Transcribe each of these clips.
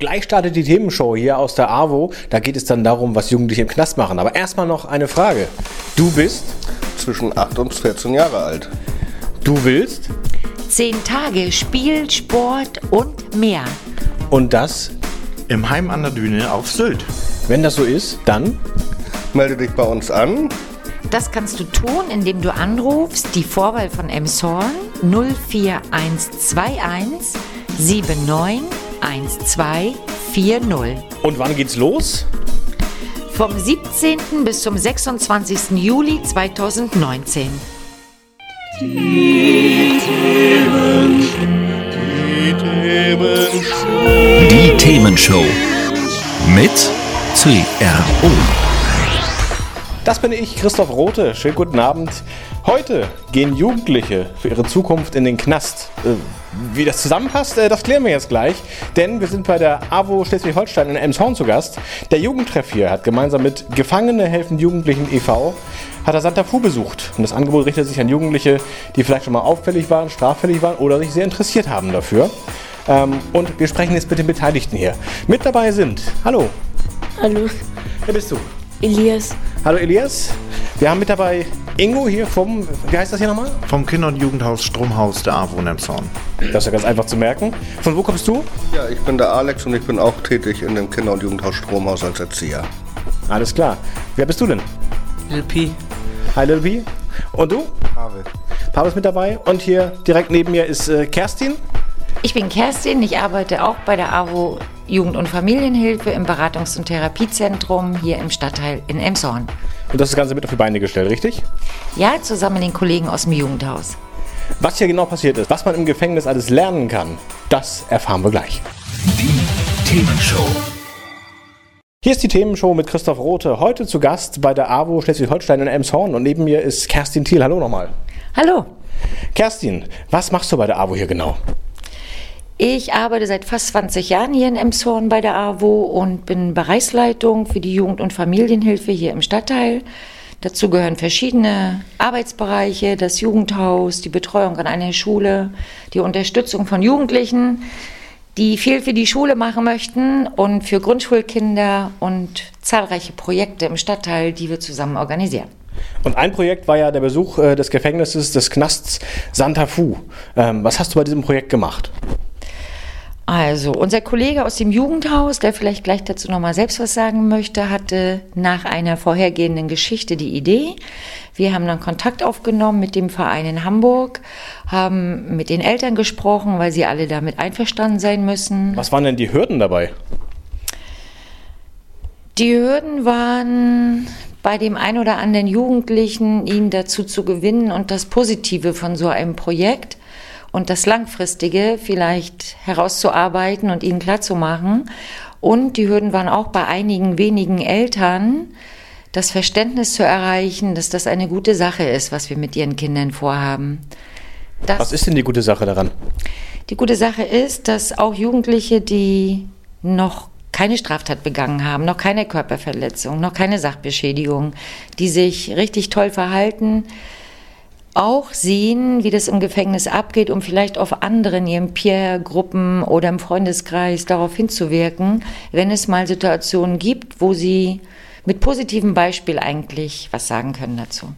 Gleich startet die Themenshow hier aus der AWO. Da geht es dann darum, was Jugendliche im Knast machen. Aber erstmal noch eine Frage. Du bist? Zwischen 8 und 14 Jahre alt. Du willst? Zehn Tage Spiel, Sport und mehr. Und das? Im Heim an der Düne auf Sylt. Wenn das so ist, dann? Melde dich bei uns an. Das kannst du tun, indem du anrufst die Vorwahl von Emshorn 04121 791240. Und wann geht's los? Vom 17. bis zum 26. Juli 2019. Die Themenshow. Mit CRO. Das bin ich, Christoph Rote. Schönen guten Abend. Heute gehen Jugendliche für ihre Zukunft in den Knast. Äh, Wie das zusammenpasst, äh, das klären wir jetzt gleich. Denn wir sind bei der AWO Schleswig-Holstein in Elmshorn zu Gast. Der Jugendtreff hier hat gemeinsam mit Gefangene helfen Jugendlichen e.V. hat er Santa Fu besucht. Und das Angebot richtet sich an Jugendliche, die vielleicht schon mal auffällig waren, straffällig waren oder sich sehr interessiert haben dafür. Ähm, Und wir sprechen jetzt mit den Beteiligten hier. Mit dabei sind, hallo, Hallo, wer bist du? Elias. Hallo Elias. Wir haben mit dabei Ingo hier vom, wie heißt das hier nochmal? Vom Kinder- und Jugendhaus Stromhaus der AWO in Emshorn. Das ist ja ganz einfach zu merken. Von wo kommst du? Ja, ich bin der Alex und ich bin auch tätig in dem Kinder- und Jugendhaus Stromhaus als Erzieher. Alles klar. Wer bist du denn? LP. Hi Little P. Und du? Pavel. Pavel ist mit dabei. Und hier direkt neben mir ist äh, Kerstin. Ich bin Kerstin, ich arbeite auch bei der AWO Jugend- und Familienhilfe im Beratungs- und Therapiezentrum hier im Stadtteil in Emshorn. Und das Ganze mit auf die Beine gestellt, richtig? Ja, zusammen mit den Kollegen aus dem Jugendhaus. Was hier genau passiert ist, was man im Gefängnis alles lernen kann, das erfahren wir gleich. Die Themenshow. Hier ist die Themenshow mit Christoph Rote. Heute zu Gast bei der AWO Schleswig-Holstein in Elmshorn. Und neben mir ist Kerstin Thiel. Hallo nochmal. Hallo, Kerstin, was machst du bei der AWO hier genau? Ich arbeite seit fast 20 Jahren hier in Emshorn bei der AWO und bin Bereichsleitung für die Jugend- und Familienhilfe hier im Stadtteil. Dazu gehören verschiedene Arbeitsbereiche, das Jugendhaus, die Betreuung an einer Schule, die Unterstützung von Jugendlichen, die viel für die Schule machen möchten und für Grundschulkinder und zahlreiche Projekte im Stadtteil, die wir zusammen organisieren. Und ein Projekt war ja der Besuch äh, des Gefängnisses des Knasts Santa Fu. Ähm, was hast du bei diesem Projekt gemacht? Also, unser Kollege aus dem Jugendhaus, der vielleicht gleich dazu nochmal selbst was sagen möchte, hatte nach einer vorhergehenden Geschichte die Idee. Wir haben dann Kontakt aufgenommen mit dem Verein in Hamburg, haben mit den Eltern gesprochen, weil sie alle damit einverstanden sein müssen. Was waren denn die Hürden dabei? Die Hürden waren bei dem ein oder anderen Jugendlichen, ihn dazu zu gewinnen und das Positive von so einem Projekt und das Langfristige vielleicht herauszuarbeiten und ihnen klarzumachen. Und die Hürden waren auch bei einigen wenigen Eltern, das Verständnis zu erreichen, dass das eine gute Sache ist, was wir mit ihren Kindern vorhaben. Das Was ist denn die gute Sache daran? die gute Sache ist, dass auch Jugendliche, die noch keine Straftat begangen haben, noch keine Körperverletzung, noch keine Sachbeschädigung, die sich richtig toll verhalten, auch sehen, wie das im Gefängnis abgeht, um vielleicht auf andere in ihren Peer-Gruppen oder im Freundeskreis darauf hinzuwirken, wenn es mal Situationen gibt, wo sie mit positivem Beispiel eigentlich was sagen können dazu.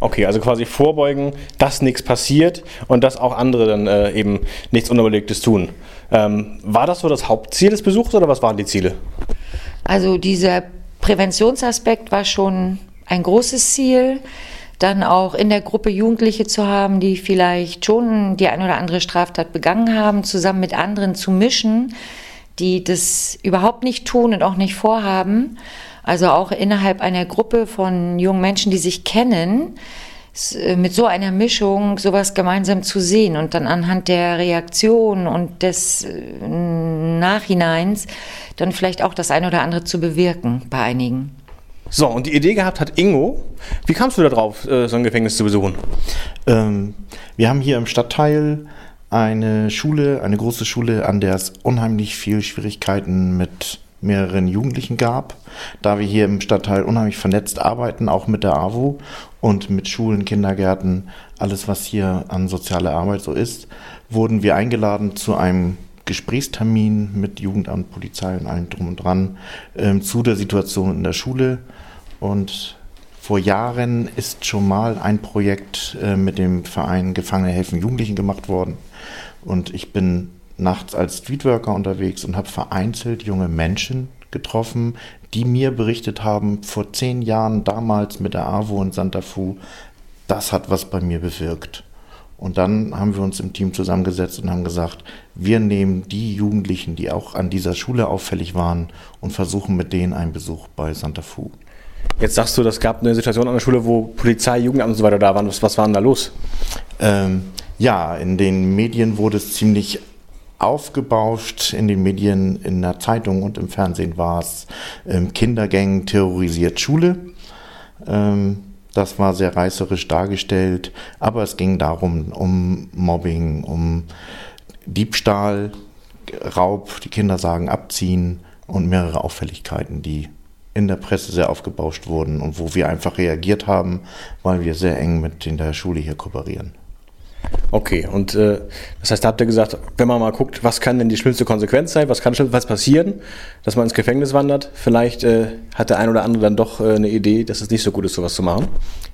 Okay, also quasi vorbeugen, dass nichts passiert und dass auch andere dann äh, eben nichts Unüberlegtes tun. Ähm, war das so das Hauptziel des Besuchs oder was waren die Ziele? Also dieser Präventionsaspekt war schon ein großes Ziel. Dann auch in der Gruppe Jugendliche zu haben, die vielleicht schon die ein oder andere Straftat begangen haben, zusammen mit anderen zu mischen, die das überhaupt nicht tun und auch nicht vorhaben. Also auch innerhalb einer Gruppe von jungen Menschen, die sich kennen, äh, mit so einer Mischung sowas gemeinsam zu sehen und dann anhand der Reaktion und des äh, Nachhineins dann vielleicht auch das eine oder andere zu bewirken bei einigen. So, und die Idee gehabt hat Ingo. Wie kamst du da drauf, äh, so ein Gefängnis zu besuchen? Ähm, wir haben hier im Stadtteil eine Schule, eine große Schule, an der es unheimlich viel Schwierigkeiten mit mehreren Jugendlichen gab. Da wir hier im Stadtteil unheimlich vernetzt arbeiten, auch mit der AWO und mit Schulen, Kindergärten, alles was hier an sozialer Arbeit so ist, wurden wir eingeladen zu einem Gesprächstermin mit Jugendamt, Polizei und allem drum und dran ähm, zu der Situation in der Schule. Und vor Jahren ist schon mal ein Projekt äh, mit dem Verein Gefangene helfen Jugendlichen gemacht worden. Und ich bin nachts als Streetworker unterwegs und habe vereinzelt junge Menschen getroffen, die mir berichtet haben, vor zehn Jahren damals mit der AWO in Santa Fu, das hat was bei mir bewirkt. Und dann haben wir uns im Team zusammengesetzt und haben gesagt, wir nehmen die Jugendlichen, die auch an dieser Schule auffällig waren und versuchen mit denen einen Besuch bei Santa Fu. Jetzt sagst du, das gab eine Situation an der Schule, wo Polizei, Jugendamt und so weiter da waren. Was, was war denn da los? Ähm, ja, in den Medien wurde es ziemlich aufgebauscht. In den Medien, in der Zeitung und im Fernsehen war es ähm, Kindergängen terrorisiert Schule. Ähm, das war sehr reißerisch dargestellt, aber es ging darum, um Mobbing, um Diebstahl, Raub, die Kinder sagen abziehen und mehrere Auffälligkeiten, die in der Presse sehr aufgebauscht wurden und wo wir einfach reagiert haben, weil wir sehr eng mit der Schule hier kooperieren. Okay, und äh, das heißt, da habt ihr gesagt, wenn man mal guckt, was kann denn die schlimmste Konsequenz sein, was kann was passieren, dass man ins Gefängnis wandert, vielleicht äh, hat der ein oder andere dann doch äh, eine Idee, dass es nicht so gut ist, sowas zu machen?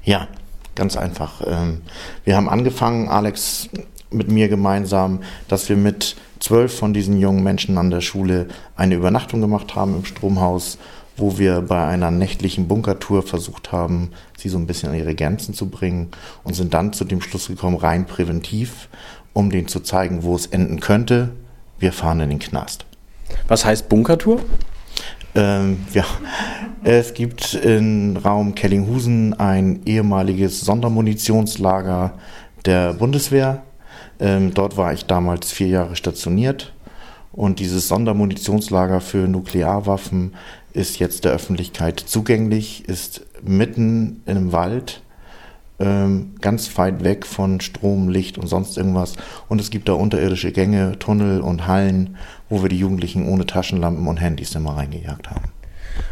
Ja, ganz einfach. Ähm, wir haben angefangen, Alex mit mir gemeinsam, dass wir mit zwölf von diesen jungen Menschen an der Schule eine Übernachtung gemacht haben im Stromhaus wo wir bei einer nächtlichen Bunkertour versucht haben, sie so ein bisschen an ihre Grenzen zu bringen und sind dann zu dem Schluss gekommen, rein präventiv, um denen zu zeigen, wo es enden könnte. Wir fahren in den Knast. Was heißt Bunkertour? Ähm, ja, es gibt in Raum Kellinghusen ein ehemaliges Sondermunitionslager der Bundeswehr. Ähm, dort war ich damals vier Jahre stationiert. Und dieses Sondermunitionslager für Nuklearwaffen ist jetzt der Öffentlichkeit zugänglich, ist mitten in einem Wald, ähm, ganz weit weg von Strom, Licht und sonst irgendwas. Und es gibt da unterirdische Gänge, Tunnel und Hallen, wo wir die Jugendlichen ohne Taschenlampen und Handys immer reingejagt haben.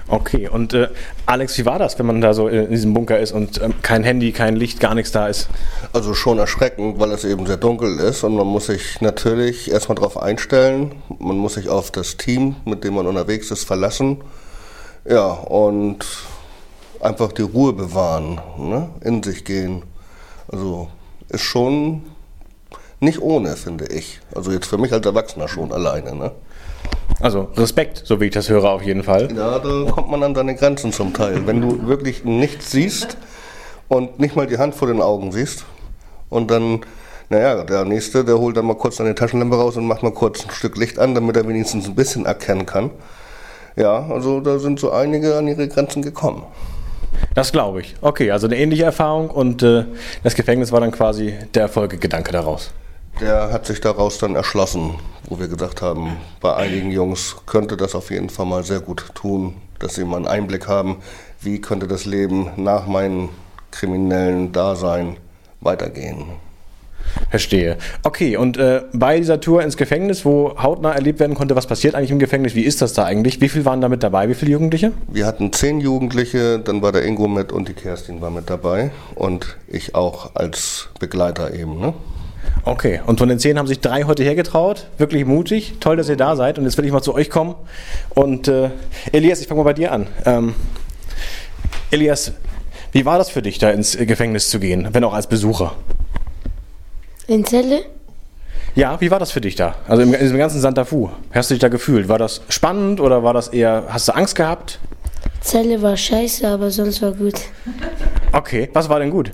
Okay, und äh, Alex, wie war das, wenn man da so in diesem Bunker ist und ähm, kein Handy, kein Licht, gar nichts da ist? Also schon erschreckend, weil es eben sehr dunkel ist und man muss sich natürlich erstmal darauf einstellen. Man muss sich auf das Team, mit dem man unterwegs ist, verlassen. Ja, und einfach die Ruhe bewahren, ne? in sich gehen. Also ist schon nicht ohne, finde ich. Also jetzt für mich als Erwachsener schon alleine. Ne? Also Respekt, so wie ich das höre, auf jeden Fall. Ja, da kommt man an seine Grenzen zum Teil. Wenn du wirklich nichts siehst und nicht mal die Hand vor den Augen siehst und dann, naja, der Nächste, der holt dann mal kurz seine Taschenlampe raus und macht mal kurz ein Stück Licht an, damit er wenigstens ein bisschen erkennen kann. Ja, also da sind so einige an ihre Grenzen gekommen. Das glaube ich. Okay, also eine ähnliche Erfahrung und äh, das Gefängnis war dann quasi der Erfolgegedanke daraus. Der hat sich daraus dann erschlossen, wo wir gesagt haben, bei einigen Jungs könnte das auf jeden Fall mal sehr gut tun, dass sie mal einen Einblick haben, wie könnte das Leben nach meinem kriminellen Dasein weitergehen. Verstehe. Okay, und äh, bei dieser Tour ins Gefängnis, wo hautnah erlebt werden konnte, was passiert eigentlich im Gefängnis? Wie ist das da eigentlich? Wie viele waren da mit dabei? Wie viele Jugendliche? Wir hatten zehn Jugendliche, dann war der Ingo mit und die Kerstin war mit dabei und ich auch als Begleiter eben. Ne? Okay, und von den zehn haben sich drei heute hergetraut. Wirklich mutig. Toll, dass ihr da seid. Und jetzt will ich mal zu euch kommen. Und äh, Elias, ich fange mal bei dir an. Ähm, Elias, wie war das für dich, da ins Gefängnis zu gehen, wenn auch als Besucher? In Zelle? Ja, wie war das für dich da? Also in diesem ganzen Santa Fu. Hast du dich da gefühlt? War das spannend oder war das eher, hast du Angst gehabt? Zelle war scheiße, aber sonst war gut. Okay, was war denn gut?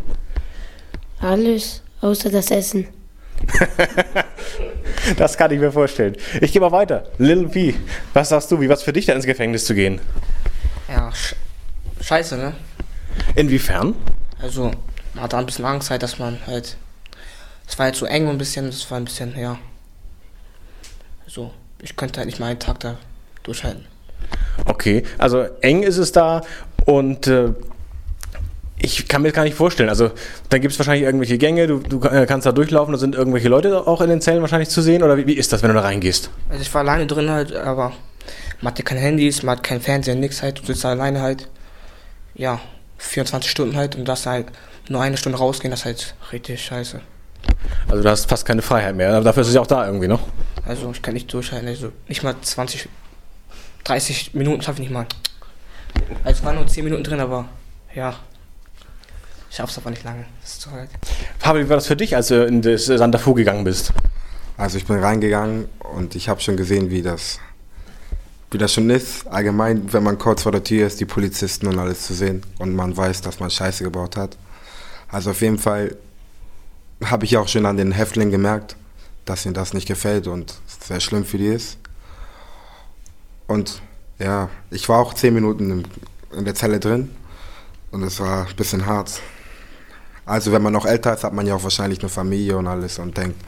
Alles, außer das Essen. das kann ich mir vorstellen. Ich gehe mal weiter. Lil P, was sagst du, wie war es für dich da ins Gefängnis zu gehen? Ja, sch scheiße, ne? Inwiefern? Also, man hat da ein bisschen Angst halt, dass man halt. Es war halt so eng und ein bisschen, das war ein bisschen, ja. So, ich könnte halt nicht mal einen Tag da durchhalten. Okay, also eng ist es da Und äh, ich kann mir das gar nicht vorstellen. Also, dann gibt es wahrscheinlich irgendwelche Gänge, du, du äh, kannst da durchlaufen, da sind irgendwelche Leute auch in den Zellen wahrscheinlich zu sehen. Oder wie, wie ist das, wenn du da reingehst? Also ich war alleine drin halt, aber man hat ja keine Handys, man hat kein Fernsehen, nix halt, du sitzt da alleine halt. Ja, 24 Stunden halt und das halt nur eine Stunde rausgehen, das ist halt richtig scheiße. Also, du hast fast keine Freiheit mehr. Aber dafür ist es ja auch da irgendwie noch. Also ich kann nicht durchhalten, also nicht mal 20, 30 Minuten schaffe ich nicht mal. Also es waren nur 10 Minuten drin, aber ja. Ich schaff's aber nicht lange. Das ist zu weit. Fabi, wie war das für dich, als du in das Santa Fu gegangen bist? Also ich bin reingegangen und ich habe schon gesehen, wie das, wie das schon ist. Allgemein, wenn man kurz vor der Tür ist, die Polizisten und alles zu sehen und man weiß, dass man Scheiße gebaut hat. Also auf jeden Fall habe ich auch schon an den Häftlingen gemerkt, dass ihnen das nicht gefällt und sehr schlimm für die ist. Und ja, ich war auch zehn Minuten in, der Zelle drin und es war ein bisschen hart. Also wenn man noch älter ist, hat man ja auch wahrscheinlich eine Familie und alles und denkt,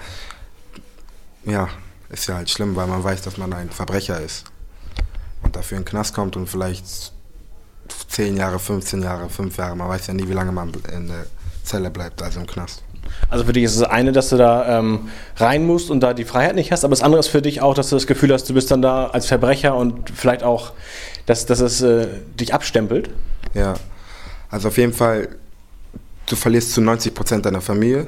ja, ist ja halt schlimm, weil man weiß, dass man ein Verbrecher ist und dafür in den Knast kommt und vielleicht 10 Jahre, 15 Jahre, 5 Jahre, man weiß ja nie, wie lange man in der Zelle bleibt, also im Knast. Also für dich ist das eine, dass du da ähm, rein musst und da die Freiheit nicht hast, aber das andere ist für dich auch, dass du das Gefühl hast, du bist dann da als Verbrecher und vielleicht auch, dass, dass es äh, dich abstempelt. Ja, also auf jeden Fall, du verlierst zu 90 Prozent deiner Familie.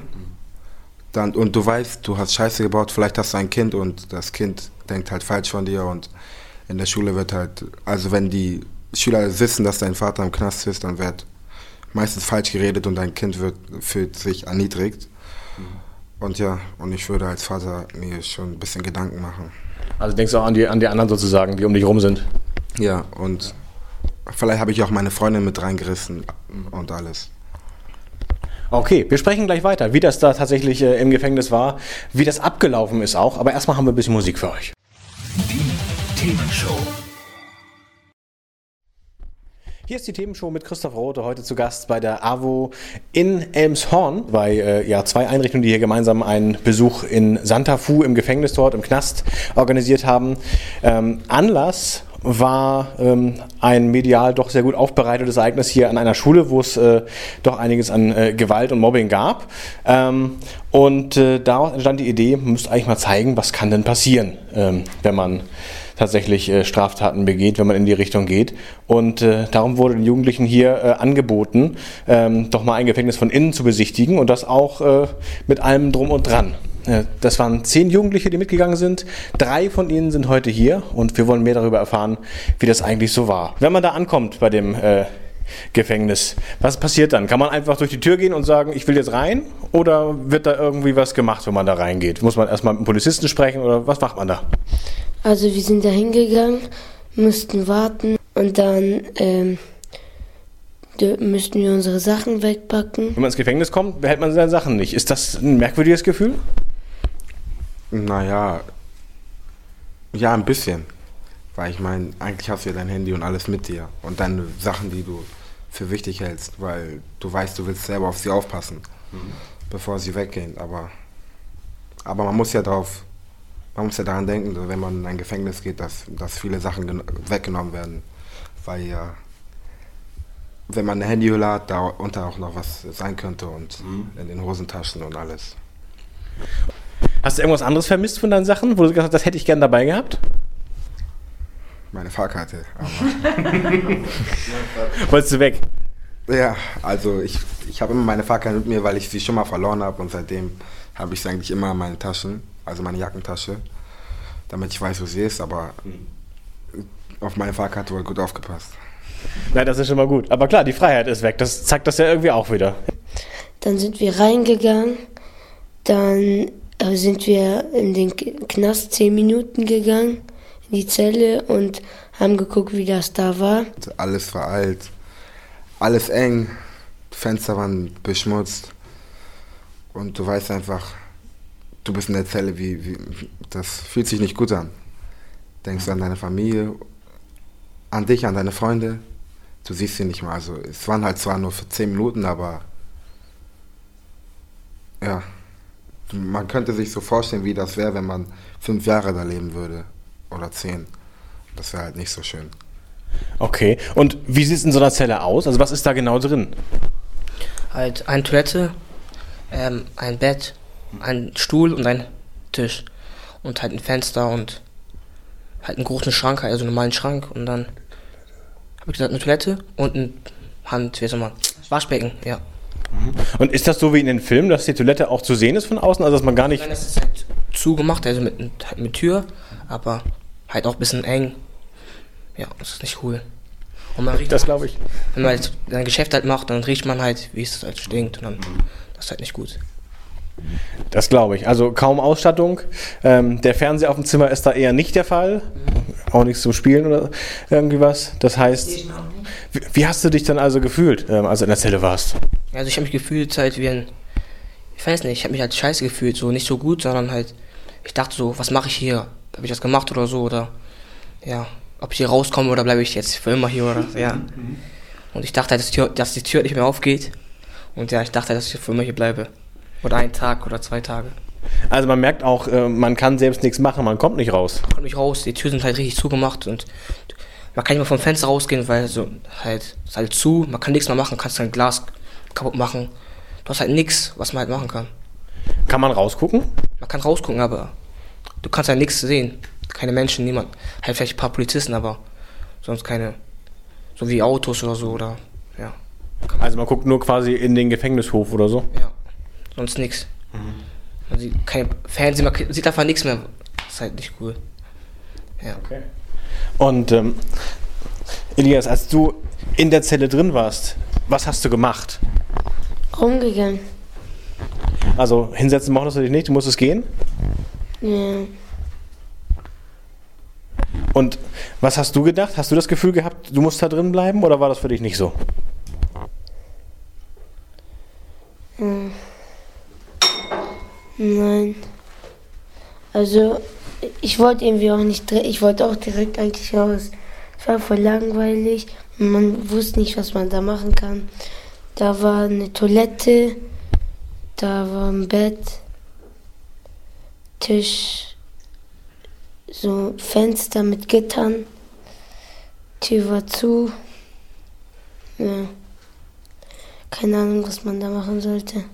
Dann, und du weißt, du hast Scheiße gebaut, vielleicht hast du ein Kind und das Kind denkt halt falsch von dir und in der Schule wird halt, also wenn die Schüler wissen, dass dein Vater im Knast ist, dann wird meistens falsch geredet und dein Kind wird, fühlt sich erniedrigt. Und ja, und ich würde als Vater mir schon ein bisschen Gedanken machen. Also denkst du auch an die, an die anderen sozusagen, die um dich rum sind. Ja, und vielleicht habe ich auch meine Freundin mit reingerissen und alles. Okay, wir sprechen gleich weiter, wie das da tatsächlich äh, im Gefängnis war, wie das abgelaufen ist auch. Aber erstmal haben wir ein bisschen Musik für euch. Die Themenshow. Hier ist die Themenshow mit Christoph Rote, heute zu Gast bei der AWO in Elmshorn, bei äh, ja, zwei Einrichtungen, die hier gemeinsam einen Besuch in Santa Fu im Gefängnis dort, im Knast, organisiert haben. Ähm, Anlass war ähm, ein medial doch sehr gut aufbereitetes Ereignis hier an einer Schule, wo es äh, doch einiges an äh, Gewalt und Mobbing gab. Ähm, und äh, daraus entstand die Idee, man müsste eigentlich mal zeigen, was kann denn passieren, ähm, wenn man tatsächlich äh, Straftaten begeht, wenn man in die Richtung geht. Und äh, darum wurde den Jugendlichen hier äh, angeboten, ähm, doch mal ein Gefängnis von innen zu besichtigen und das auch äh, mit allem drum und dran. Äh, Das waren zehn Jugendliche, die mitgegangen sind. Drei von ihnen sind heute hier und wir wollen mehr darüber erfahren, wie das eigentlich so war. Wenn man da ankommt bei dem äh, Gefängnis, was passiert dann? Kann man einfach durch die Tür gehen und sagen, ich will jetzt rein? Oder wird da irgendwie was gemacht, wenn man da reingeht? Muss man erstmal mit dem Polizisten sprechen oder was macht man da? Also wir sind da hingegangen, mussten warten und dann ähm, müssten wir unsere Sachen wegpacken. Wenn man ins Gefängnis kommt, behält man seine Sachen nicht. Ist das ein merkwürdiges Gefühl? Naja, ja, ein bisschen. Weil ich meine, eigentlich hast du ja dein Handy und alles mit dir. Und deine Sachen, die du für wichtig hältst, weil du weißt, du willst selber auf sie aufpassen, bevor sie weggehen. Aber, aber man muss ja drauf, man muss ja daran denken, wenn man in ein Gefängnis geht, dass, dass viele Sachen gen- weggenommen werden. Weil ja, wenn man eine Handyhülle hat, darunter auch noch was sein könnte und in den Hosentaschen und alles. Hast du irgendwas anderes vermisst von deinen Sachen, wo du gesagt hast, das hätte ich gern dabei gehabt? Meine Fahrkarte. Aber Wolltest du weg? Ja, also ich, ich habe immer meine Fahrkarte mit mir, weil ich sie schon mal verloren habe und seitdem habe ich sie eigentlich immer in meinen Taschen, also meine Jackentasche, damit ich weiß, wo sie ist, aber auf meine Fahrkarte wurde gut aufgepasst. Nein, das ist schon mal gut. Aber klar, die Freiheit ist weg. Das zeigt das ja irgendwie auch wieder. Dann sind wir reingegangen, dann äh, sind wir in den Knast zehn Minuten gegangen, in die Zelle und haben geguckt, wie das da war. Alles war alt, alles eng, Fenster waren beschmutzt und du weißt einfach, du bist in der Zelle, wie, wie das fühlt sich nicht gut an. Denkst du an deine Familie, an dich, an deine Freunde, du siehst sie nicht mal. Also es waren halt zwar nur für zehn Minuten, aber ja, man könnte sich so vorstellen, wie das wäre, wenn man fünf Jahre da leben würde oder zehn. Das wäre halt nicht so schön. Okay. Und wie sieht es in so einer Zelle aus? Also was ist da genau drin? Halt eine Toilette, ähm, ein Bett, ein Stuhl und ein Tisch. Und halt ein Fenster und halt einen großen Schrank, also einen normalen Schrank. Und dann habe ich gesagt, eine Toilette und ein Hand, wie soll man, Waschbecken, ja. Und ist das so wie in den Filmen, dass die Toilette auch zu sehen ist von außen? Also dass man gar nicht... Nein, das ist halt zugemacht, also mit, halt mit Tür, aber halt auch ein bisschen eng. Ja, das ist nicht cool. Und man riecht Das halt- glaube ich. Wenn man halt sein Geschäft halt macht, dann riecht man halt, wie es halt stinkt. Und dann, das ist halt nicht gut. Das glaube ich. Also kaum Ausstattung. Ähm, der Fernseher auf dem Zimmer ist da eher nicht der Fall. Auch nichts zum Spielen oder irgendwie was. Das heißt, wie, wie hast du dich dann also gefühlt, ähm, als du in der Zelle warst? Also ich habe mich gefühlt halt wie ein, ich weiß nicht, ich habe mich halt scheiße gefühlt, so nicht so gut, sondern halt, ich dachte so, was mache ich hier? Habe ich das gemacht oder so oder, ja, ob ich hier rauskomme oder bleibe ich jetzt für immer hier oder, ja. Und ich dachte halt, dass die, Tür, dass die Tür nicht mehr aufgeht. Und ja, ich dachte, halt, dass ich für immer hier bleibe. Oder einen Tag oder zwei Tage. Also man merkt auch, äh, man kann selbst nichts machen, man kommt nicht raus. Kommt nicht raus, die Türen sind halt richtig zugemacht und man kann nicht mal vom Fenster rausgehen, weil so halt, ist halt zu, man kann nichts mehr machen, kannst dein Glas kaputt machen. Du hast halt nichts, was man halt machen kann. Kann man rausgucken? Man kann rausgucken, aber du kannst halt nichts sehen. Keine Menschen, niemand. Halt vielleicht ein paar Polizisten, aber sonst keine. So wie Autos oder so, oder. Ja. Also man guckt nur quasi in den Gefängnishof oder so. Ja. Sonst nichts. Man sieht kein Fernsehen, man sieht einfach nichts mehr. Das ist halt nicht cool. Ja. Und ähm, Elias, als du in der Zelle drin warst, was hast du gemacht? Rumgegangen. Also hinsetzen mochtest du dich nicht, du musstest gehen. Ja. Und was hast du gedacht? Hast du das Gefühl gehabt, du musst da drin bleiben oder war das für dich nicht so? Nein. Also, ich wollte irgendwie auch nicht, ich wollte auch direkt eigentlich raus. Es war voll langweilig man wusste nicht, was man da machen kann. Da war eine Toilette, da war ein Bett, Tisch, so Fenster mit Gittern, Tür war zu. Ja. Keine Ahnung, was man da machen sollte.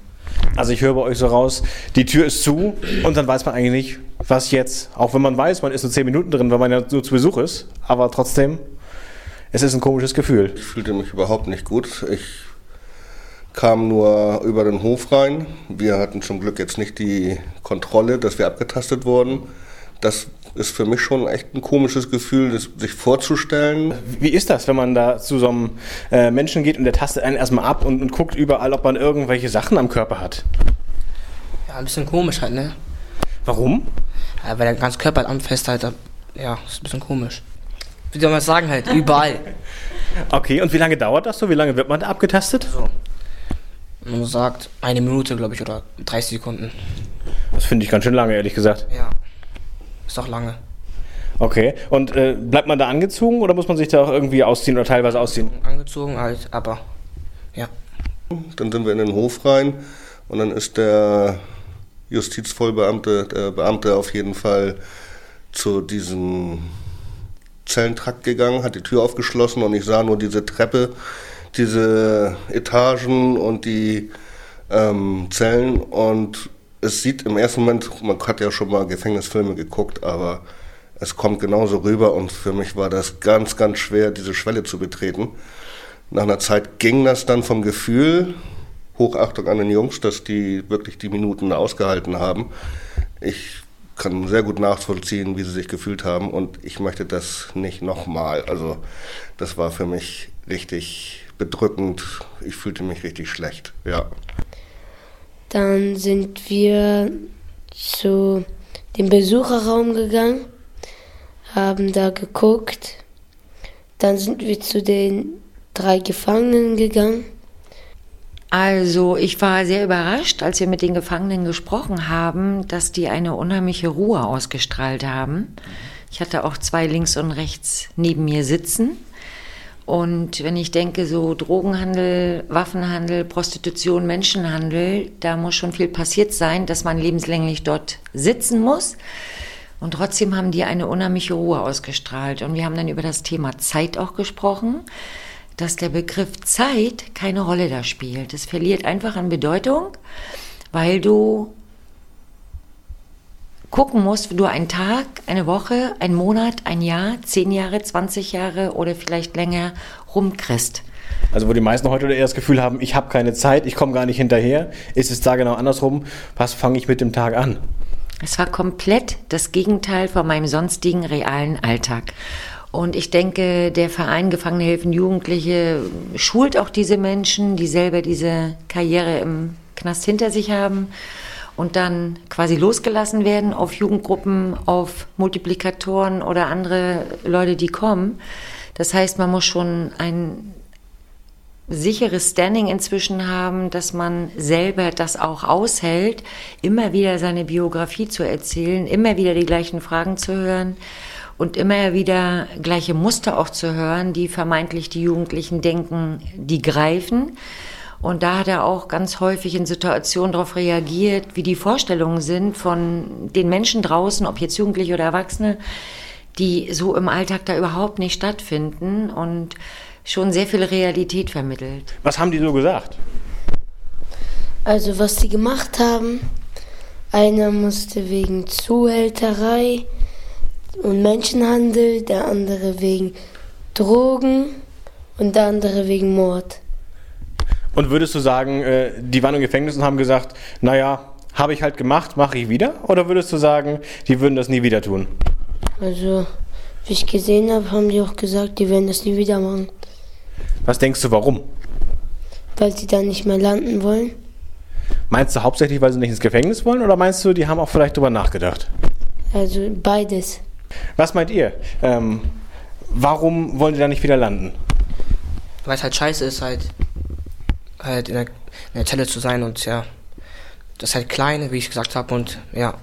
Also ich höre bei euch so raus, die Tür ist zu und dann weiß man eigentlich nicht, was jetzt. Auch wenn man weiß, man ist nur 10 Minuten drin, weil man ja nur zu Besuch ist. Aber trotzdem, es ist ein komisches Gefühl. Ich fühlte mich überhaupt nicht gut. Ich kam nur über den Hof rein. Wir hatten zum Glück jetzt nicht die Kontrolle, dass wir abgetastet wurden. Das ist für mich schon echt ein komisches Gefühl, das sich vorzustellen. Wie ist das, wenn man da zu so einem äh, Menschen geht und der tastet einen erstmal ab und, und guckt überall, ob man irgendwelche Sachen am Körper hat? Ja, ein bisschen komisch halt, ne? Warum? Ja, weil der ganze Körper halt anfasst halt, ja, ist ein bisschen komisch. Wie soll man das sagen halt, überall. Okay, und wie lange dauert das so? Wie lange wird man da abgetastet? So. Man sagt eine Minute, glaube ich, oder 30 Sekunden. Das finde ich ganz schön lange, ehrlich gesagt. Ja. Ist auch lange. Okay, und äh, bleibt man da angezogen oder muss man sich da auch irgendwie ausziehen oder teilweise ausziehen? Angezogen halt, aber ja. Dann sind wir in den Hof rein und dann ist der Justizvollbeamte, der Beamte auf jeden Fall zu diesem Zellentrakt gegangen, hat die Tür aufgeschlossen und ich sah nur diese Treppe, diese Etagen und die ähm, Zellen und es sieht im ersten Moment, man hat ja schon mal Gefängnisfilme geguckt, aber es kommt genauso rüber und für mich war das ganz, ganz schwer, diese Schwelle zu betreten. Nach einer Zeit ging das dann vom Gefühl, Hochachtung an den Jungs, dass die wirklich die Minuten ausgehalten haben. Ich kann sehr gut nachvollziehen, wie sie sich gefühlt haben und ich möchte das nicht nochmal. Also das war für mich richtig bedrückend. Ich fühlte mich richtig schlecht, ja. Dann sind wir zu dem Besucherraum gegangen, haben da geguckt. Dann sind wir zu den drei Gefangenen gegangen. Also ich war sehr überrascht, als wir mit den Gefangenen gesprochen haben, dass die eine unheimliche Ruhe ausgestrahlt haben. Ich hatte auch zwei links und rechts neben mir sitzen. Und wenn ich denke, so Drogenhandel, Waffenhandel, Prostitution, Menschenhandel, da muss schon viel passiert sein, dass man lebenslänglich dort sitzen muss. Und trotzdem haben die eine unheimliche Ruhe ausgestrahlt. Und wir haben dann über das Thema Zeit auch gesprochen, dass der Begriff Zeit keine Rolle da spielt. Es verliert einfach an Bedeutung, weil du gucken musst, wie du einen Tag, eine Woche, einen Monat, ein Jahr, zehn Jahre, 20 Jahre oder vielleicht länger rumkriegst. Also wo die meisten heute eher das Gefühl haben, ich habe keine Zeit, ich komme gar nicht hinterher, ist es da genau andersrum. Was fange ich mit dem Tag an? Es war komplett das Gegenteil von meinem sonstigen realen Alltag. Und ich denke, der Verein Gefangene helfen Jugendliche schult auch diese Menschen, die selber diese Karriere im Knast hinter sich haben und dann quasi losgelassen werden auf Jugendgruppen, auf Multiplikatoren oder andere Leute, die kommen. Das heißt, man muss schon ein sicheres Standing inzwischen haben, dass man selber das auch aushält, immer wieder seine Biografie zu erzählen, immer wieder die gleichen Fragen zu hören und immer wieder gleiche Muster auch zu hören, die vermeintlich die Jugendlichen denken, die greifen. Und da hat er auch ganz häufig in Situationen darauf reagiert, wie die Vorstellungen sind von den Menschen draußen, ob jetzt Jugendliche oder Erwachsene, die so im Alltag da überhaupt nicht stattfinden. Und schon sehr viel Realität vermittelt. Was haben die so gesagt? Also was sie gemacht haben, einer musste wegen Zuhälterei und Menschenhandel, der andere wegen Drogen und der andere wegen Mord. Und würdest du sagen, äh, die waren im Gefängnis und haben gesagt, naja, habe ich halt gemacht, mache ich wieder? Oder würdest du sagen, die würden das nie wieder tun? Also, wie ich gesehen habe, haben die auch gesagt, die werden das nie wieder machen. Was denkst du, warum? Weil sie da nicht mehr landen wollen. Meinst du hauptsächlich, weil sie nicht ins Gefängnis wollen oder meinst du, die haben auch vielleicht darüber nachgedacht? Also beides. Was meint ihr? Ähm, warum wollen die da nicht wieder landen? Weil es halt scheiße ist, halt, halt in der, in der Zelle zu sein und ja, das ist halt klein, wie ich gesagt habe, und ja,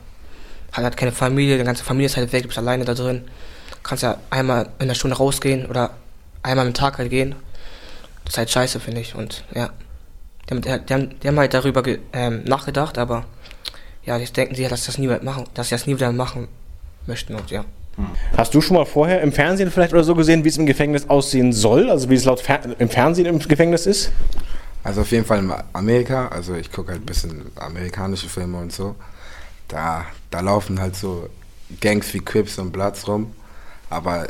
hat halt keine Familie, die ganze Familie ist halt weg, du bist alleine da drin. Kannst ja einmal in der Stunde rausgehen oder einmal am Tag halt gehen. Das ist halt scheiße, finde ich. Und ja, die haben, die haben, die haben halt darüber ähm, nachgedacht, aber ja, jetzt denken sie, dass, das nie machen, dass sie das nie wieder machen möchten und ja. Hast du schon mal vorher im Fernsehen vielleicht oder so gesehen, wie es im Gefängnis aussehen soll? Also wie es laut Fer im Fernsehen im Gefängnis ist? Also auf jeden Fall in Amerika. Also ich gucke halt ein bisschen amerikanische Filme und so. Da, da laufen halt so Gangs wie Crips und Bloods rum. Aber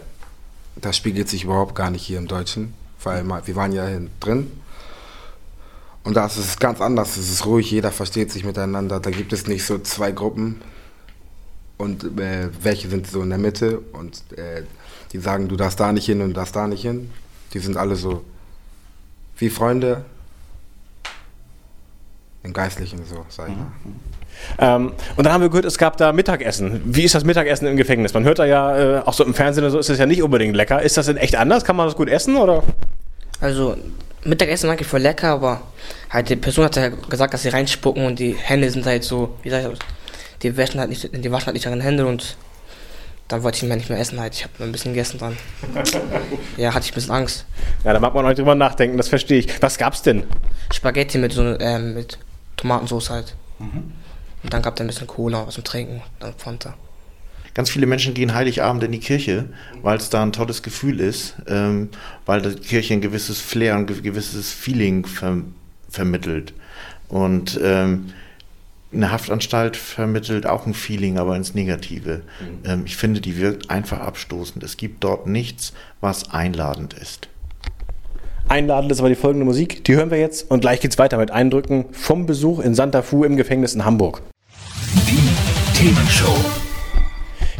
das spiegelt sich überhaupt gar nicht hier im Deutschen, weil wir waren ja drin. Und da ist es ganz anders. Es ist ruhig, jeder versteht sich miteinander. Da gibt es nicht so zwei Gruppen und äh, welche sind so in der Mitte und äh, die sagen, du darfst da nicht hin und darfst da nicht hin. Die sind alle so wie Freunde im Geistlichen so, sag ich mal. Mhm. Ähm, und dann haben wir gehört, es gab da Mittagessen. Wie ist das Mittagessen im Gefängnis? Man hört da ja, äh, auch so im Fernsehen, so ist es ja nicht unbedingt lecker. Ist das denn echt anders? Kann man das gut essen oder? Also Mittagessen eigentlich voll lecker, aber halt die Person hat ja gesagt, dass sie reinspucken und die Hände sind halt so, wie sag ich, die waschen halt nicht, die waschen halt nicht ihre Hände und dann wollte ich mir nicht mehr essen halt. Ich habe ein bisschen gegessen dran. ja, hatte ich ein bisschen Angst. Ja, da mag man auch drüber nachdenken, das verstehe ich. Was gab's denn? Spaghetti mit so äh, mit Tomatensauce halt. Mhm. Und dann gab es ein bisschen Cola, was zum Trinken, dann Fanta. Ganz viele Menschen gehen Heiligabend in die Kirche, weil es da ein tolles Gefühl ist, ähm, weil die Kirche ein gewisses Flair, ein gewisses Feeling ver vermittelt. Und ähm, eine Haftanstalt vermittelt auch ein Feeling, aber ins Negative. Mhm. Ähm, ich finde, die wirkt einfach abstoßend. Es gibt dort nichts, was einladend ist. Einladend ist aber die folgende Musik. Die hören wir jetzt und gleich geht's weiter mit Eindrücken vom Besuch in Santa Fu im Gefängnis in Hamburg. Die Themenshow.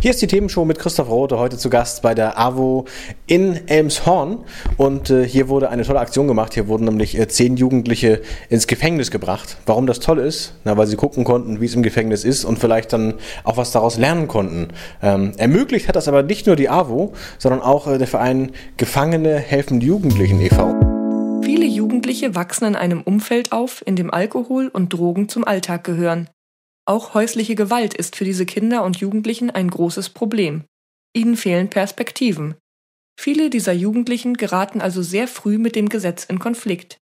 Hier ist die Themenshow mit Christoph Rote, heute zu Gast bei der AWO in Elmshorn. Und äh, hier wurde eine tolle Aktion gemacht. Hier wurden nämlich äh, zehn Jugendliche ins Gefängnis gebracht. Warum das toll ist? Na, weil sie gucken konnten, wie es im Gefängnis ist und vielleicht dann auch was daraus lernen konnten. Ähm, ermöglicht hat das aber nicht nur die AWO, sondern auch äh, der Verein Gefangene helfen Jugendlichen e.V. Viele Jugendliche wachsen in einem Umfeld auf, in dem Alkohol und Drogen zum Alltag gehören. Auch häusliche Gewalt ist für diese Kinder und Jugendlichen ein großes Problem. Ihnen fehlen Perspektiven. Viele dieser Jugendlichen geraten also sehr früh mit dem Gesetz in Konflikt.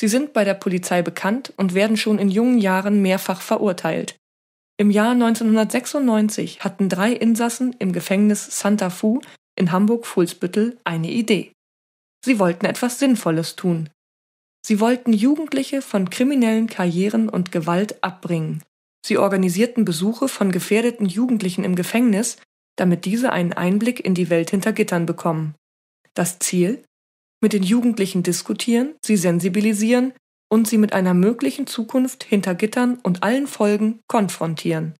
Sie sind bei der Polizei bekannt und werden schon in jungen Jahren mehrfach verurteilt. Im Jahr 1996 hatten drei Insassen im Gefängnis Santa Fu in Hamburg-Fuhlsbüttel eine Idee. Sie wollten etwas Sinnvolles tun. Sie wollten Jugendliche von kriminellen Karrieren und Gewalt abbringen. Sie organisierten Besuche von gefährdeten Jugendlichen im Gefängnis, damit diese einen Einblick in die Welt hinter Gittern bekommen. Das Ziel? Mit den Jugendlichen diskutieren, sie sensibilisieren und sie mit einer möglichen Zukunft hinter Gittern und allen Folgen konfrontieren.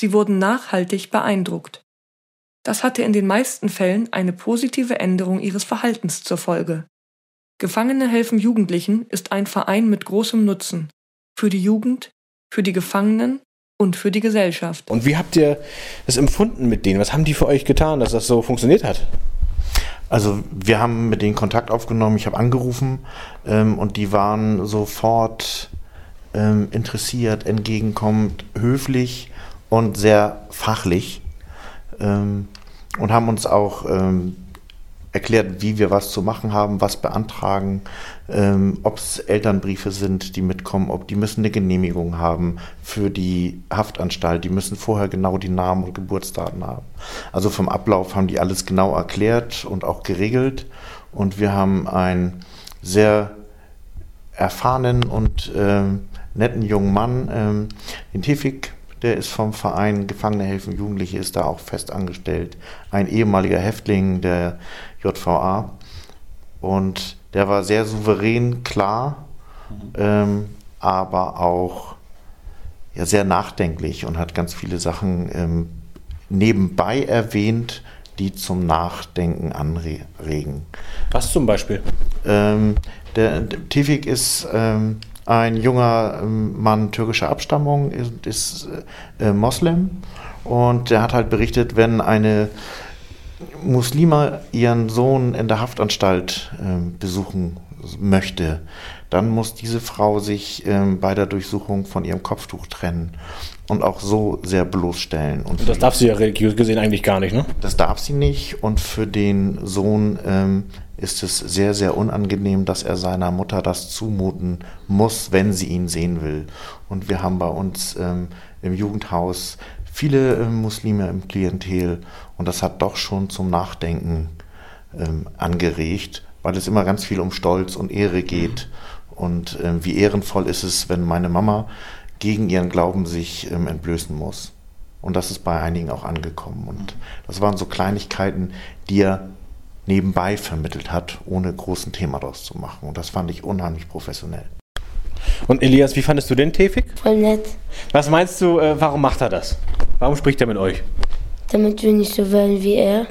Sie wurden nachhaltig beeindruckt. Das hatte in den meisten Fällen eine positive Änderung ihres Verhaltens zur Folge. Gefangene helfen Jugendlichen ist ein Verein mit großem Nutzen für die Jugend, für die Gefangenen und für die Gesellschaft. Und wie habt ihr es empfunden mit denen? Was haben die für euch getan, dass das so funktioniert hat? Also wir haben mit denen Kontakt aufgenommen, ich habe angerufen ähm, und die waren sofort ähm, interessiert, entgegenkommend, höflich und sehr fachlich ähm, und haben uns auch ähm, erklärt, wie wir was zu machen haben, was beantragen, ähm, ob es Elternbriefe sind, die mitkommen, ob die müssen eine Genehmigung haben für die Haftanstalt, die müssen vorher genau die Namen und Geburtsdaten haben. Also vom Ablauf haben die alles genau erklärt und auch geregelt und wir haben einen sehr erfahrenen und ähm, netten jungen Mann, ähm, den Tefik, der ist vom Verein Gefangene helfen Jugendliche, ist da auch fest angestellt. Ein ehemaliger Häftling der JVA. Und der war sehr souverän, klar, mhm. ähm, aber auch ja, sehr nachdenklich und hat ganz viele Sachen ähm, nebenbei erwähnt, die zum Nachdenken anregen. Was zum Beispiel? Ähm, der, der Tevfik ist ähm, ein junger ähm, Mann türkischer Abstammung, ist, ist äh, Moslem und der hat halt berichtet, wenn eine Muslima ihren Sohn in der Haftanstalt äh, besuchen möchte, dann muss diese Frau sich äh, bei der Durchsuchung von ihrem Kopftuch trennen und auch so sehr bloßstellen. Und das darf sie ja religiös gesehen eigentlich gar nicht, ne? Das darf sie nicht und für den Sohn ähm, ist es sehr, sehr unangenehm, dass er seiner Mutter das zumuten muss, wenn sie ihn sehen will. Und wir haben bei uns ähm, im Jugendhaus viele äh, Muslime im Klientel und das hat doch schon zum Nachdenken ähm, angeregt, weil es immer ganz viel um Stolz und Ehre geht. Und ähm, wie ehrenvoll ist es, wenn meine Mama gegen ihren Glauben sich ähm, entblößen muss. Und das ist bei einigen auch angekommen. Und das waren so Kleinigkeiten, die er nebenbei vermittelt hat, ohne großen Thema daraus zu machen. Und das fand ich unheimlich professionell. Und Elias, wie fandest du den Tefik? Voll nett. Was meinst du, äh, warum macht er das? Warum spricht er mit euch? Damit wir nicht so werden wie er.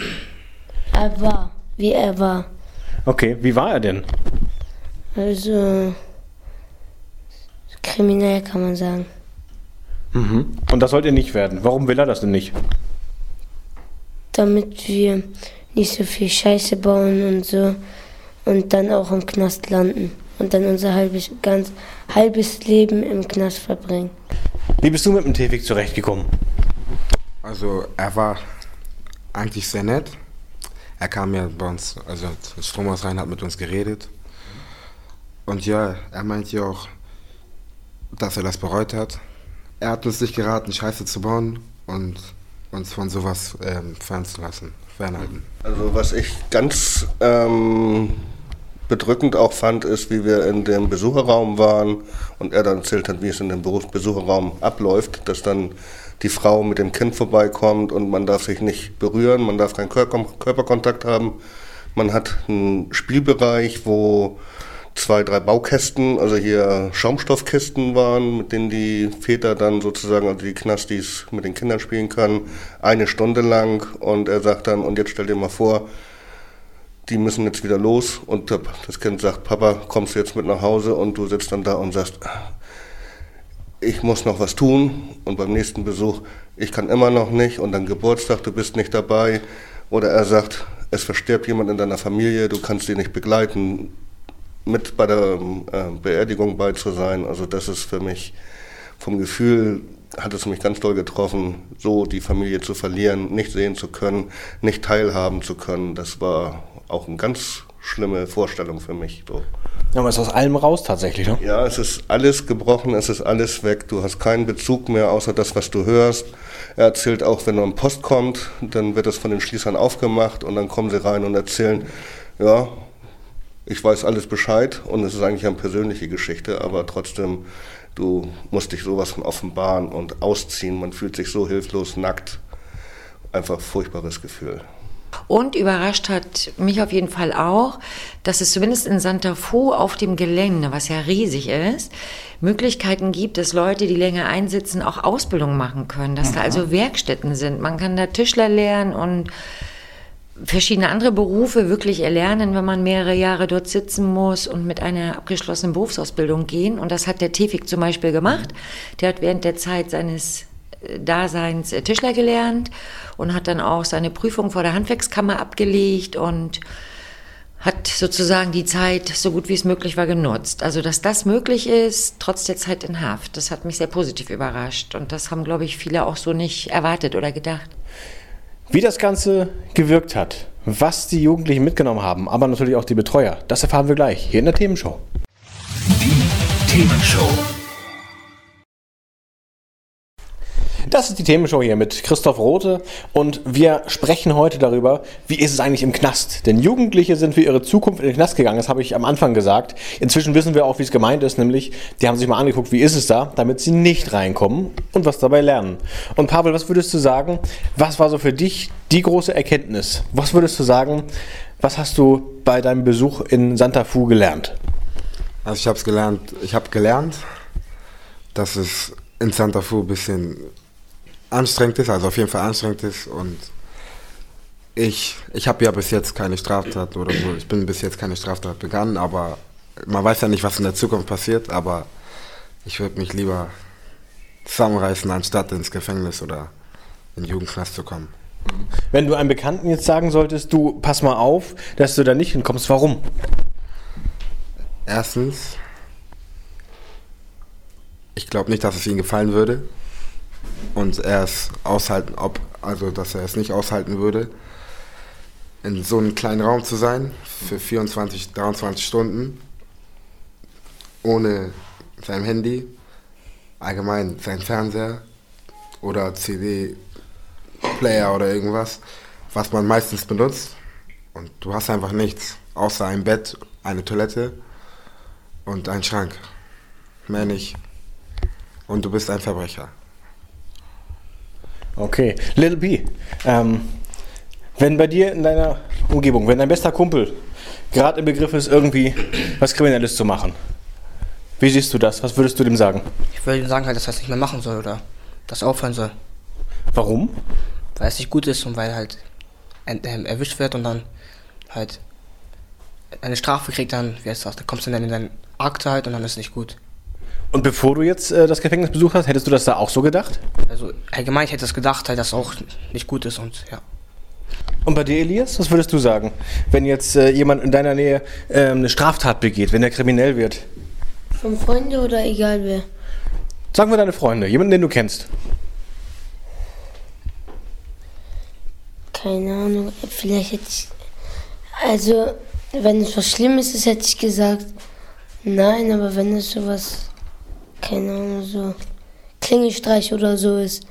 Er war, wie er war. Okay, wie war er denn? Also kriminell kann man sagen. Mhm. Und das sollt ihr nicht werden. Warum will er das denn nicht? Damit wir nicht so viel Scheiße bauen und so und dann auch im Knast landen und dann unser halbes, ganz halbes Leben im Knast verbringen. Wie bist du mit dem Tefik zurechtgekommen? Also er war eigentlich sehr nett. Er kam ja bei uns, also Stromhaus rein, hat mit uns geredet. Und ja, er meint ja auch, dass er das bereut hat. Er hat uns nicht geraten, Scheiße zu bauen und uns von sowas ähm, fernzulassen, fernhalten. Also was ich ganz ähm, bedrückend auch fand, ist, wie wir in dem Besucherraum waren und er dann erzählt hat, wie es in dem Besucherraum abläuft, dass dann die Frau mit dem Kind vorbeikommt und man darf sich nicht berühren, man darf keinen Körperkontakt haben. Man hat einen Spielbereich, wo zwei, drei Baukästen, also hier Schaumstoffkisten waren, mit denen die Väter dann sozusagen, also die Knastis mit den Kindern spielen können, eine Stunde lang. Und er sagt dann, und jetzt stell dir mal vor, die müssen jetzt wieder los. Und das Kind sagt, Papa, kommst du jetzt mit nach Hause? Und du sitzt dann da und sagst, ich muss noch was tun. Und beim nächsten Besuch, ich kann immer noch nicht. Und dann Geburtstag, du bist nicht dabei. Oder er sagt, es verstirbt jemand in deiner Familie, du kannst sie nicht begleiten, mit bei der äh, Beerdigung bei zu sein. Also das ist für mich vom Gefühl hat es mich ganz doll getroffen, so die Familie zu verlieren, nicht sehen zu können, nicht teilhaben zu können. Das war auch ein ganz schlimme Vorstellung für mich. So. Ja, aber es ist aus allem raus tatsächlich, ne? Ja, es ist alles gebrochen, es ist alles weg. Du hast keinen Bezug mehr, außer das, was du hörst. Er erzählt auch, wenn ein Post kommt, dann wird das von den Schließern aufgemacht und dann kommen sie rein und erzählen, ja, ich weiß alles Bescheid und es ist eigentlich eine persönliche Geschichte, aber trotzdem, du musst dich sowas von offenbaren und ausziehen. Man fühlt sich so hilflos, nackt. Einfach furchtbares Gefühl. Und überrascht hat mich auf jeden Fall auch, dass es zumindest in Santa Fu auf dem Gelände, was ja riesig ist, Möglichkeiten gibt, dass Leute, die länger einsitzen, auch Ausbildung machen können, dass da also Werkstätten sind. Man kann da Tischler lernen und verschiedene andere Berufe wirklich erlernen, wenn man mehrere Jahre dort sitzen muss und mit einer abgeschlossenen Berufsausbildung gehen. Und das hat der Tefik zum Beispiel gemacht. Der hat während der Zeit seines Daseins äh, Tischler gelernt und hat dann auch seine Prüfung vor der Handwerkskammer abgelegt und hat sozusagen die Zeit so gut wie es möglich war genutzt. Also dass das möglich ist, trotz der Zeit in Haft, das hat mich sehr positiv überrascht. Und das haben, glaube ich, viele auch so nicht erwartet oder gedacht. Wie das Ganze gewirkt hat, was die Jugendlichen mitgenommen haben, aber natürlich auch die Betreuer, das erfahren wir gleich hier in der Themenshow. Die Themenshow. Das ist die Themenshow hier mit Christoph Rote und wir sprechen heute darüber, wie ist es eigentlich im Knast? Denn Jugendliche sind für ihre Zukunft in den Knast gegangen, das habe ich am Anfang gesagt. Inzwischen wissen wir auch, wie es gemeint ist, nämlich die haben sich mal angeguckt, wie ist es da, damit sie nicht reinkommen und was dabei lernen. Und Pavel, was würdest du sagen, was war so für dich die große Erkenntnis? Was würdest du sagen, was hast du bei deinem Besuch in Santa Fu gelernt? Also ich habe gelernt, ich habe gelernt, dass es in Santa Fu ein bisschen anstrengend ist, also auf jeden Fall anstrengend ist und ich, ich habe ja bis jetzt keine Straftat oder so, ich bin bis jetzt keine Straftat begangen, aber man weiß ja nicht, was in der Zukunft passiert, aber ich würde mich lieber zusammenreißen, anstatt ins Gefängnis oder in den Jugendknast zu kommen. Wenn du einem Bekannten jetzt sagen solltest, du pass mal auf, dass du da nicht hinkommst, warum? Erstens, ich glaube nicht, dass es ihm gefallen würde und er es aushalten, ob, also dass er es nicht aushalten würde, in so einem kleinen Raum zu sein für 24, 23 Stunden ohne sein Handy, allgemein sein Fernseher oder CD-Player oder irgendwas, was man meistens benutzt. Und du hast einfach nichts, außer ein Bett, eine Toilette und einen Schrank. Mehr nicht. Und du bist ein Verbrecher. Okay. Little B, ähm, wenn bei dir in deiner Umgebung, wenn dein bester Kumpel gerade im Begriff ist, irgendwie was Kriminelles zu machen, wie siehst du das? Was würdest du dem sagen? Ich würde ihm sagen, halt, dass er es nicht mehr machen soll oder dass er aufhören soll. Warum? Weil es nicht gut ist und weil er halt er, er, erwischt wird und dann halt eine Strafe kriegt, dann, wie heißt das, da kommst du dann in deine Akte halt und dann ist es nicht gut. Und bevor du jetzt äh, das Gefängnis besucht hast, hättest du das da auch so gedacht? Also allgemein ich hätte es gedacht, halt, dass es auch nicht gut ist und ja. Und bei dir, Elias, was würdest du sagen, wenn jetzt äh, jemand in deiner Nähe äh, eine Straftat begeht, wenn er kriminell wird? Von Freunden oder egal wer? Sagen wir deine Freunde, jemanden, den du kennst. Keine Ahnung, vielleicht hätte ich. Also, wenn es was Schlimmes ist, hätte ich gesagt, nein, aber wenn es sowas, keine Ahnung, so Klingelstreich oder so ist,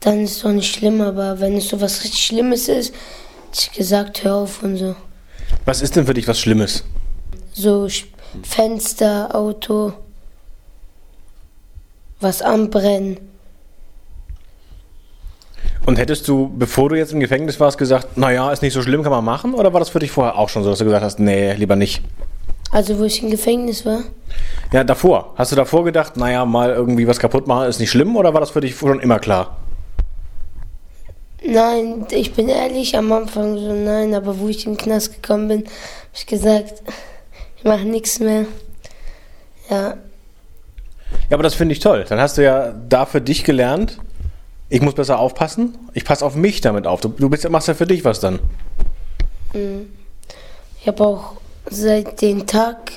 dann ist es doch nicht schlimm, aber wenn es sowas richtig Schlimmes ist, hätte ich gesagt, hör auf und so. Was ist denn für dich was Schlimmes? So Fenster, Auto, was anbrennen. Und hättest du, bevor du jetzt im Gefängnis warst, gesagt, naja, ist nicht so schlimm, kann man machen? Oder war das für dich vorher auch schon so, dass du gesagt hast, nee, lieber nicht? Also wo ich im Gefängnis war, Ja, davor. Hast du davor gedacht, naja, mal irgendwie was kaputt machen ist nicht schlimm? Oder war das für dich schon immer klar? Nein, ich bin ehrlich, am Anfang so nein, aber wo ich im Knast gekommen bin, habe ich gesagt, ich mache nichts mehr. Ja, Ja, aber das finde ich toll. Dann hast du ja da für dich gelernt, ich muss besser aufpassen. Ich passe auf mich damit auf. Du, du bist, machst ja für dich was dann. ich habe auch seit dem Tag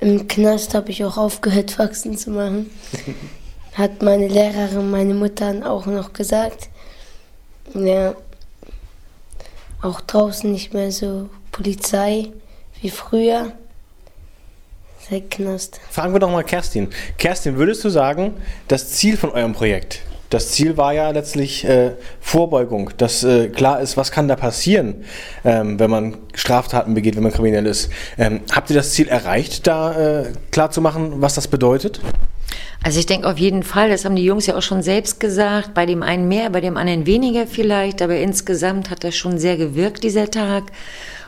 im Knast habe ich auch aufgehört, Faxen zu machen. Hat meine Lehrerin, meine Mutter auch noch gesagt. Ja, auch draußen nicht mehr so Polizei, wie früher. Seit Knast. Fragen wir doch mal Kerstin. Kerstin, würdest du sagen, das Ziel von eurem Projekt, das Ziel war ja letztlich äh, Vorbeugung, dass äh, klar ist, was kann da passieren, ähm, wenn man Straftaten begeht, wenn man kriminell ist. Ähm, habt ihr das Ziel erreicht, da äh, klar zu machen, was das bedeutet? Also ich denke auf jeden Fall, das haben die Jungs ja auch schon selbst gesagt, bei dem einen mehr, bei dem anderen weniger vielleicht, aber insgesamt hat das schon sehr gewirkt, dieser Tag.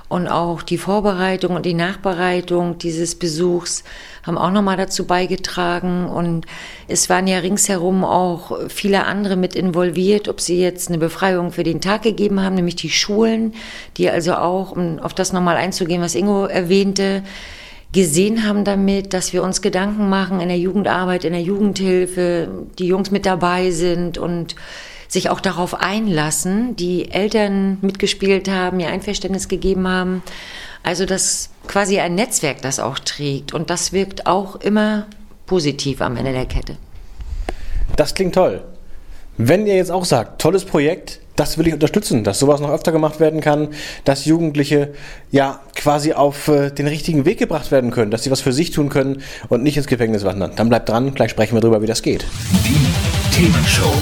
Und auch die Vorbereitung und die Nachbereitung dieses Besuchs haben auch nochmal dazu beigetragen. Und es waren ja ringsherum auch viele andere mit involviert, ob sie jetzt eine Befreiung für den Tag gegeben haben, nämlich die Schulen, die also auch, um auf das nochmal einzugehen, was Ingo erwähnte, gesehen haben damit, dass wir uns Gedanken machen in der Jugendarbeit, in der Jugendhilfe, die Jungs mit dabei sind und sich auch darauf einlassen, die Eltern mitgespielt haben, ihr Einverständnis gegeben haben. Also das quasi ein Netzwerk, das auch trägt. Und das wirkt auch immer positiv am Ende der Kette. Das klingt toll. Wenn ihr jetzt auch sagt, tolles Projekt, das will ich unterstützen, dass sowas noch öfter gemacht werden kann, dass Jugendliche ja quasi auf äh, den richtigen Weg gebracht werden können, dass sie was für sich tun können und nicht ins Gefängnis wandern. Dann bleibt dran, gleich sprechen wir darüber, wie das geht. Die Themenshow.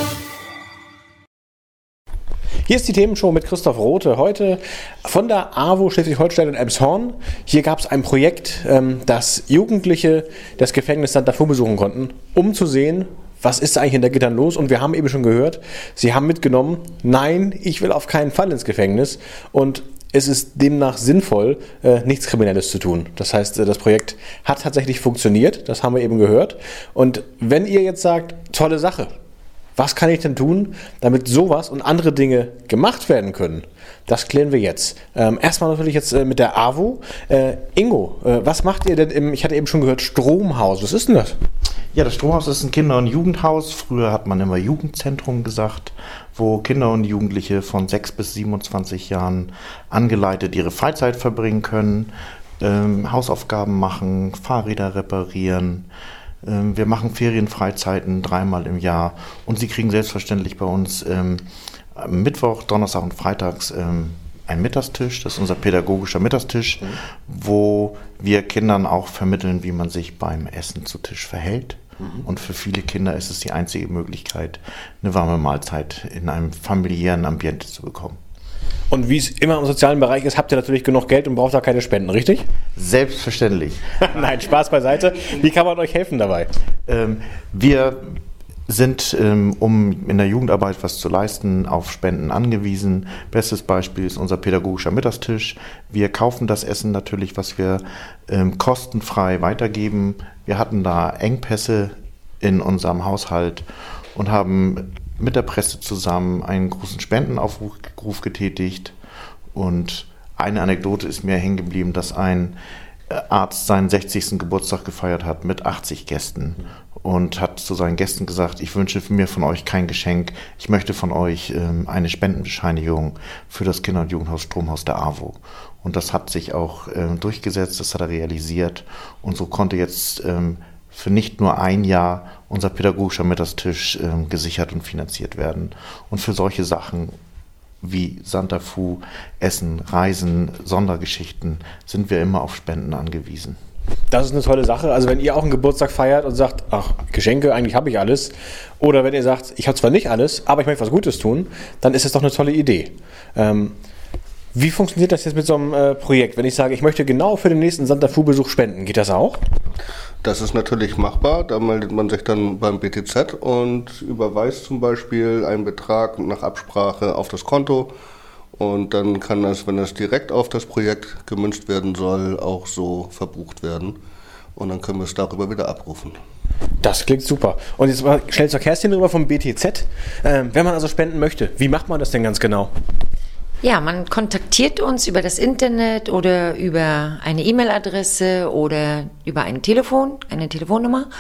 Hier ist die Themenshow mit Christoph Rote. Heute von der AWO Schleswig-Holstein und Elmshorn. Hier gab es ein Projekt, ähm, das Jugendliche das Gefängnis Santa Fu besuchen konnten, um zu sehen, was ist eigentlich in der Gittern los? Und wir haben eben schon gehört, sie haben mitgenommen, nein, ich will auf keinen Fall ins Gefängnis. Und es ist demnach sinnvoll, äh, nichts Kriminelles zu tun. Das heißt, äh, das Projekt hat tatsächlich funktioniert, das haben wir eben gehört. Und wenn ihr jetzt sagt, tolle Sache, was kann ich denn tun, damit sowas und andere Dinge gemacht werden können? Das klären wir jetzt. Ähm, erstmal natürlich jetzt äh, mit der AWO. Äh, Ingo, äh, was macht ihr denn im, ich hatte eben schon gehört, Stromhaus. Was ist denn das? Ja, das Stromhaus ist ein Kinder- und Jugendhaus. Früher hat man immer Jugendzentrum gesagt, wo Kinder und Jugendliche von 6 bis 27 Jahren angeleitet ihre Freizeit verbringen können, ähm, Hausaufgaben machen, Fahrräder reparieren, wir machen Ferienfreizeiten dreimal im Jahr und Sie kriegen selbstverständlich bei uns ähm, Mittwoch, Donnerstag und Freitags ähm, einen Mittagstisch. Das ist unser pädagogischer Mittagstisch, mhm. wo wir Kindern auch vermitteln, wie man sich beim Essen zu Tisch verhält. Mhm. Und für viele Kinder ist es die einzige Möglichkeit, eine warme Mahlzeit in einem familiären Ambiente zu bekommen. Und wie es immer im sozialen Bereich ist, habt ihr natürlich genug Geld und braucht da keine Spenden, richtig? Selbstverständlich. Nein, Spaß beiseite. Wie kann man euch helfen dabei? Ähm, wir sind, ähm, um in der Jugendarbeit was zu leisten, auf Spenden angewiesen. Bestes Beispiel ist unser pädagogischer Mittagstisch. Wir kaufen das Essen natürlich, was wir ähm, kostenfrei weitergeben. Wir hatten da Engpässe in unserem Haushalt und haben mit der Presse zusammen einen großen Spendenaufruf getätigt. Und eine Anekdote ist mir hängen geblieben, dass ein äh, Arzt seinen 60. Geburtstag gefeiert hat mit 80 Gästen und hat zu seinen Gästen gesagt, ich wünsche mir von euch kein Geschenk, ich möchte von euch ähm, eine Spendenbescheinigung für das Kinder- und Jugendhaus Stromhaus der AWO. Und das hat sich auch ähm, durchgesetzt, das hat er realisiert und so konnte jetzt ähm, für nicht nur ein Jahr unser pädagogischer Mittagstisch äh, gesichert und finanziert werden. Und für solche Sachen wie Santa Fu, Essen, Reisen, Sondergeschichten sind wir immer auf Spenden angewiesen. Das ist eine tolle Sache. Also wenn ihr auch einen Geburtstag feiert und sagt, ach, Geschenke, eigentlich habe ich alles. Oder wenn ihr sagt, ich habe zwar nicht alles, aber ich möchte was Gutes tun, dann ist das doch eine tolle Idee. Ähm, wie funktioniert das jetzt mit so einem äh, Projekt? Wenn ich sage, ich möchte genau für den nächsten Santa Fu-Besuch spenden, geht das auch? Das ist natürlich machbar. Da meldet man sich dann beim BTZ und überweist zum Beispiel einen Betrag nach Absprache auf das Konto. Und dann kann das, wenn das direkt auf das Projekt gemünzt werden soll, auch so verbucht werden. Und dann können wir es darüber wieder abrufen. Das klingt super. Und jetzt mal schnell zur Kerstin rüber vom BTZ. Ähm, wenn man also spenden möchte, wie macht man das denn ganz genau? Ja, man kontaktiert uns über das Internet oder über eine E-Mail-Adresse oder über ein Telefon, eine Telefonnummer.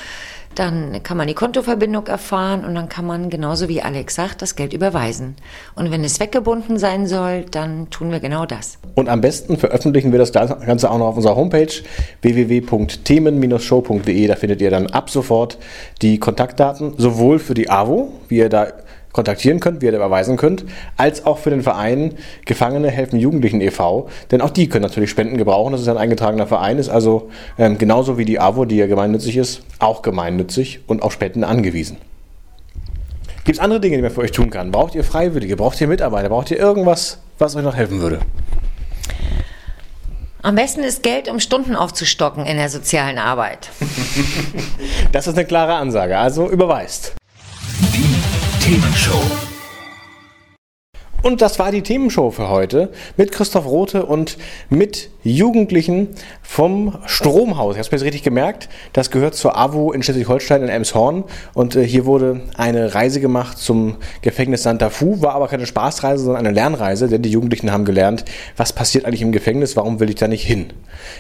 Dann kann man die Kontoverbindung erfahren und dann kann man, genauso wie Alex sagt, das Geld überweisen. Und wenn es weggebunden sein soll, dann tun wir genau das. Und am besten veröffentlichen wir das Ganze auch noch auf unserer Homepage www.themen-show.de. Da findet ihr dann ab sofort die Kontaktdaten, sowohl für die AWO, wie ihr da kontaktieren könnt, wie ihr überweisen könnt, als auch für den Verein Gefangene helfen Jugendlichen e.V., denn auch die können natürlich Spenden gebrauchen. Das ist ein eingetragener Verein, ist also ähm, genauso wie die AWO, die ja gemeinnützig ist, auch gemeinnützig und auf Spenden angewiesen. Gibt es andere Dinge, die man für euch tun kann? Braucht ihr Freiwillige? Braucht ihr Mitarbeiter? Braucht ihr irgendwas, was euch noch helfen würde? Am besten ist Geld, um Stunden aufzustocken in der sozialen Arbeit. das ist eine klare Ansage, also überweist. Die Themenshow. Und das war die Themenshow für heute mit Christoph Rote und mit Jugendlichen vom Stromhaus. Ich habe es richtig gemerkt. Das gehört zur AWO in Schleswig-Holstein in Elmshorn. Und äh, hier wurde eine Reise gemacht zum Gefängnis Santa Fu. War aber keine Spaßreise, sondern eine Lernreise, denn die Jugendlichen haben gelernt, was passiert eigentlich im Gefängnis, warum will ich da nicht hin.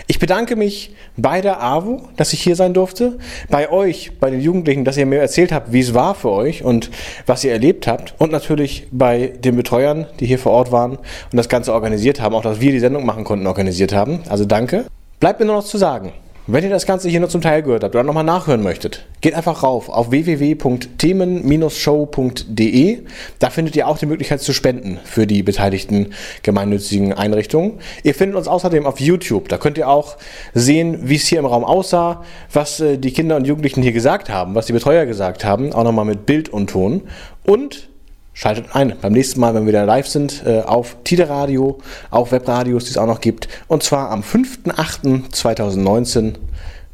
Ich bedanke mich bei der AWO, dass ich hier sein durfte. Bei euch, bei den Jugendlichen, dass ihr mir erzählt habt, wie es war für euch und was ihr erlebt habt. Und natürlich bei den Betreuern, die hier vor Ort waren und das Ganze organisiert haben. Auch, dass wir die Sendung machen konnten, organisiert haben. Also danke. Bleibt mir nur noch zu sagen, wenn ihr das Ganze hier nur zum Teil gehört habt oder nochmal nachhören möchtet, geht einfach rauf auf www.themen-show.de. Da findet ihr auch die Möglichkeit zu spenden für die beteiligten gemeinnützigen Einrichtungen. Ihr findet uns außerdem auf YouTube. Da könnt ihr auch sehen, wie es hier im Raum aussah, was äh, die Kinder und Jugendlichen hier gesagt haben, was die Betreuer gesagt haben, auch nochmal mit Bild und Ton. Und Schaltet ein beim nächsten Mal, wenn wir wieder live sind, äh, auf Tide Radio, auf Webradios, die es auch noch gibt. Und zwar am 5.8.2019,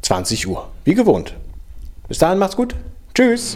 20 Uhr. Wie gewohnt. Bis dahin, macht's gut. Tschüss.